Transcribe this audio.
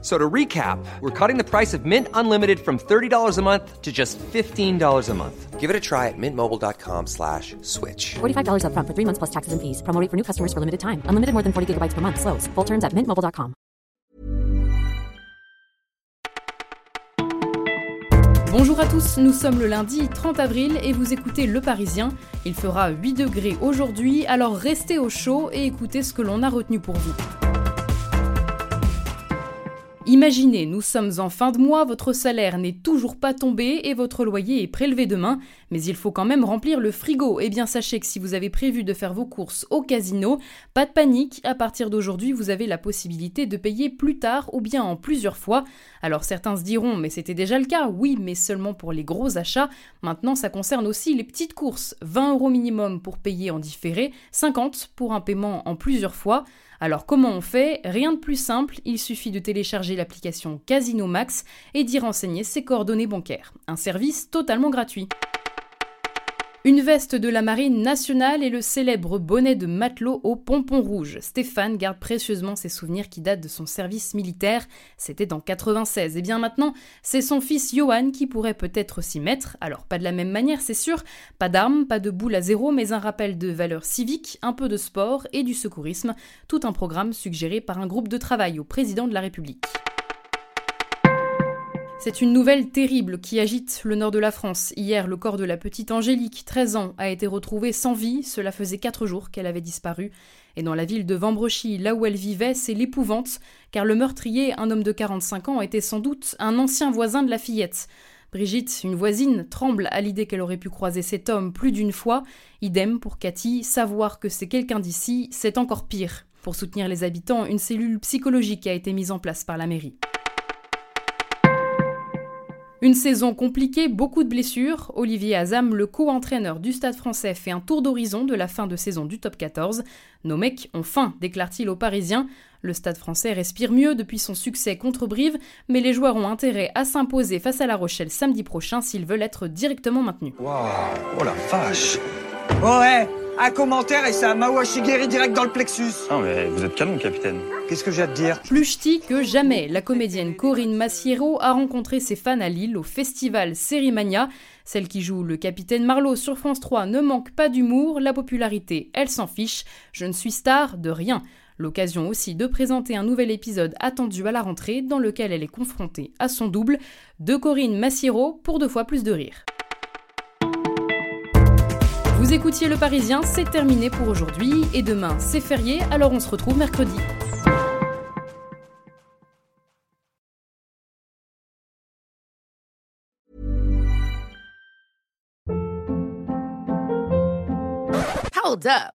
So to recap, we're cutting the price of Mint Unlimited from $30 a month to just $15 a month. Give it a try at mintmobile.com slash switch. $45 upfront for three months plus taxes and fees. Promo rate for new customers for limited time. Unlimited more than 40 gigabytes per month. Slows. Full terms at mintmobile.com. Bonjour à tous, nous sommes le lundi 30 avril et vous écoutez Le Parisien. Il fera 8 degrés aujourd'hui, alors restez au chaud et écoutez ce que l'on a retenu pour vous. Imaginez, nous sommes en fin de mois, votre salaire n'est toujours pas tombé et votre loyer est prélevé demain, mais il faut quand même remplir le frigo. Eh bien sachez que si vous avez prévu de faire vos courses au casino, pas de panique, à partir d'aujourd'hui vous avez la possibilité de payer plus tard ou bien en plusieurs fois. Alors certains se diront mais c'était déjà le cas, oui mais seulement pour les gros achats, maintenant ça concerne aussi les petites courses, 20 euros minimum pour payer en différé, 50 pour un paiement en plusieurs fois. Alors comment on fait? Rien de plus simple, il suffit de télécharger l'application Casino Max et d'y renseigner ses coordonnées bancaires. Un service totalement gratuit. Une veste de la marine nationale et le célèbre bonnet de matelot au pompon rouge. Stéphane garde précieusement ses souvenirs qui datent de son service militaire. C'était en 96. Et bien maintenant, c'est son fils Johan qui pourrait peut-être s'y mettre. Alors pas de la même manière, c'est sûr. Pas d'armes, pas de boule à zéro, mais un rappel de valeurs civiques, un peu de sport et du secourisme. Tout un programme suggéré par un groupe de travail au président de la République. C'est une nouvelle terrible qui agite le nord de la France. Hier, le corps de la petite Angélique, 13 ans, a été retrouvé sans vie. Cela faisait 4 jours qu'elle avait disparu. Et dans la ville de Vambrechy, là où elle vivait, c'est l'épouvante, car le meurtrier, un homme de 45 ans, était sans doute un ancien voisin de la fillette. Brigitte, une voisine, tremble à l'idée qu'elle aurait pu croiser cet homme plus d'une fois. Idem pour Cathy, savoir que c'est quelqu'un d'ici, c'est encore pire. Pour soutenir les habitants, une cellule psychologique a été mise en place par la mairie. Une saison compliquée, beaucoup de blessures. Olivier Azam, le co-entraîneur du Stade français, fait un tour d'horizon de la fin de saison du top 14. Nos mecs ont faim, déclare-t-il aux Parisiens. Le Stade français respire mieux depuis son succès contre Brive, mais les joueurs ont intérêt à s'imposer face à La Rochelle samedi prochain s'ils veulent être directement maintenus. Waouh, oh la vache Ouais, un commentaire et ça Mawa Shigeri direct dans le plexus. Non mais vous êtes canon, capitaine. Qu'est-ce que j'ai à te dire? Plus ch'ti que jamais, la comédienne Corinne Massiero a rencontré ses fans à Lille au festival Sérimania. Celle qui joue le capitaine Marlowe sur France 3 ne manque pas d'humour, la popularité, elle s'en fiche. Je ne suis star de rien. L'occasion aussi de présenter un nouvel épisode attendu à la rentrée dans lequel elle est confrontée à son double, de Corinne Massiero pour deux fois plus de rire. Vous écoutiez Le Parisien, c'est terminé pour aujourd'hui et demain c'est férié, alors on se retrouve mercredi. Hold up.